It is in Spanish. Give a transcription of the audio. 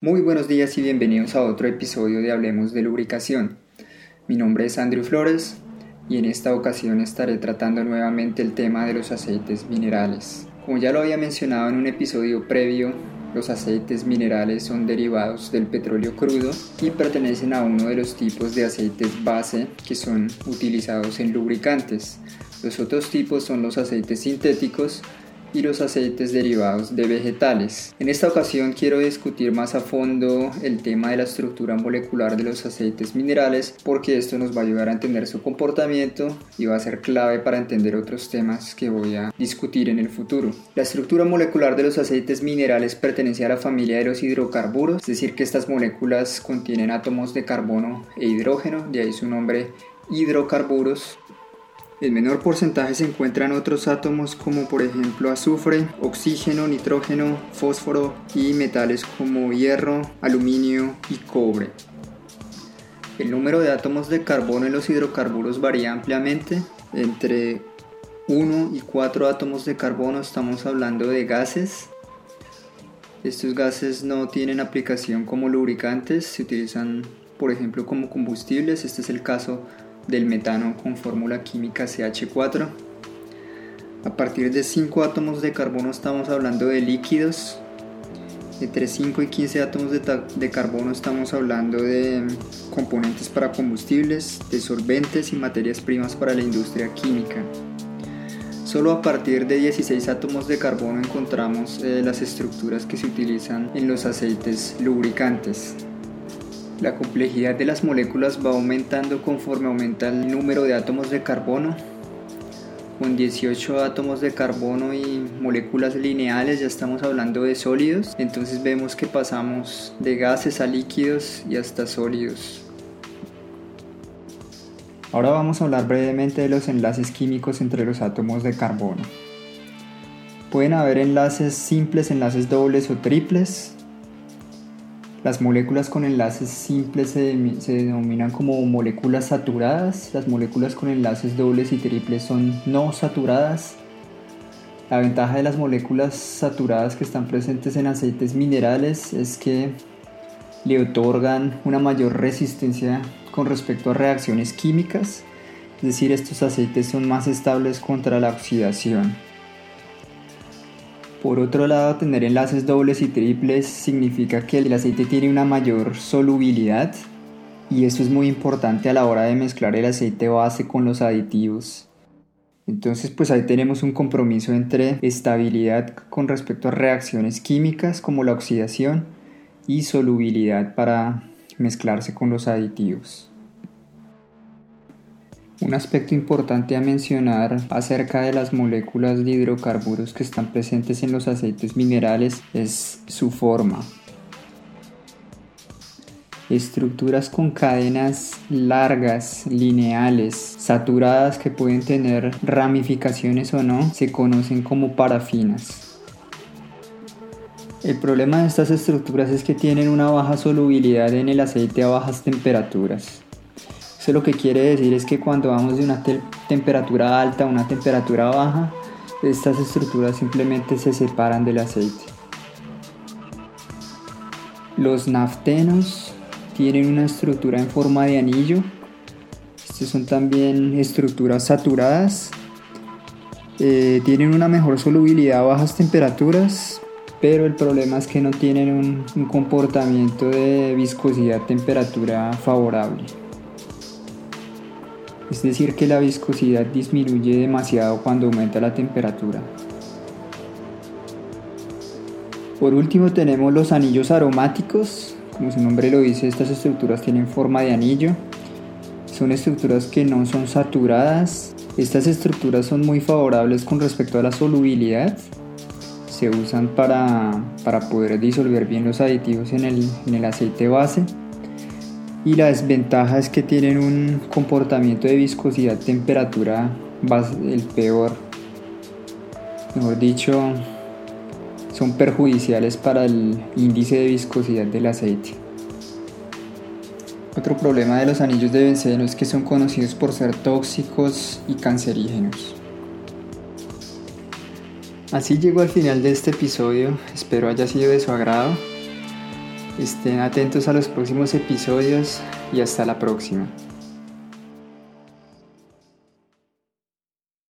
Muy buenos días y bienvenidos a otro episodio de Hablemos de Lubricación. Mi nombre es Andrew Flores y en esta ocasión estaré tratando nuevamente el tema de los aceites minerales. Como ya lo había mencionado en un episodio previo, los aceites minerales son derivados del petróleo crudo y pertenecen a uno de los tipos de aceites base que son utilizados en lubricantes. Los otros tipos son los aceites sintéticos y los aceites derivados de vegetales. En esta ocasión quiero discutir más a fondo el tema de la estructura molecular de los aceites minerales porque esto nos va a ayudar a entender su comportamiento y va a ser clave para entender otros temas que voy a discutir en el futuro. La estructura molecular de los aceites minerales pertenece a la familia de los hidrocarburos, es decir que estas moléculas contienen átomos de carbono e hidrógeno, de ahí su nombre hidrocarburos en menor porcentaje se encuentran otros átomos como por ejemplo azufre, oxígeno, nitrógeno, fósforo y metales como hierro, aluminio y cobre. El número de átomos de carbono en los hidrocarburos varía ampliamente. Entre 1 y 4 átomos de carbono estamos hablando de gases. Estos gases no tienen aplicación como lubricantes, se utilizan por ejemplo como combustibles. Este es el caso del metano con fórmula química CH4. A partir de 5 átomos de carbono estamos hablando de líquidos. Entre 5 y 15 átomos de, carbono estamos hablando de componentes para combustibles, de solventes y materias primas para la industria química. Solo a partir de 16 átomos de carbono encontramos eh, las estructuras que se utilizan en los aceites lubricantes. La complejidad de las moléculas va aumentando conforme aumenta el número de átomos de carbono. Con 18 átomos de carbono y moléculas lineales ya estamos hablando de sólidos. Entonces vemos que pasamos de gases a líquidos y hasta sólidos. Ahora vamos a hablar brevemente de los enlaces químicos entre los átomos de carbono. Pueden haber enlaces simples, enlaces dobles o triples. Las moléculas con enlaces simples se, denominan como moléculas saturadas. Las moléculas con enlaces dobles y triples son no saturadas. La ventaja de las moléculas saturadas que están presentes en aceites minerales es que le otorgan una mayor resistencia con respecto a reacciones químicas, es decir, estos aceites son más estables contra la oxidación. Por otro lado, tener enlaces dobles y triples significa que el aceite tiene una mayor solubilidad y eso es muy importante a la hora de mezclar el aceite base con los aditivos. Entonces, pues ahí tenemos un compromiso entre estabilidad con respecto a reacciones químicas como la oxidación y solubilidad para mezclarse con los aditivos. Un aspecto importante a mencionar acerca de las moléculas de hidrocarburos que están presentes en los aceites minerales es su forma. Estructuras con cadenas largas, lineales, saturadas que pueden tener ramificaciones o no, se conocen como parafinas. El problema de estas estructuras es que tienen una baja solubilidad en el aceite a bajas temperaturas lo que quiere decir es que cuando vamos de una temperatura alta a una temperatura baja, estas estructuras simplemente se separan del aceite. Los naftenos tienen una estructura en forma de anillo. Estas son también estructuras saturadas. Eh, tienen una mejor solubilidad a bajas temperaturas, pero el problema es que no tienen un, un comportamiento de viscosidad temperatura favorable es decir que la viscosidad disminuye demasiado cuando aumenta la temperatura. Por último tenemos los anillos aromáticos, como su nombre lo dice, estas estructuras tienen forma de anillo, son estructuras que no son saturadas, estas estructuras son muy favorables con respecto a la solubilidad, se usan para, poder disolver bien los aditivos en el, en el aceite base y la desventaja es que tienen un comportamiento de viscosidad temperatura el peor mejor dicho son perjudiciales para el índice de viscosidad del aceite. Otro problema de los anillos de benceno es que son conocidos por ser tóxicos y cancerígenos. Así llego al final de este episodio, espero haya sido de su agrado. Estén atentos a los próximos episodios y hasta la próxima.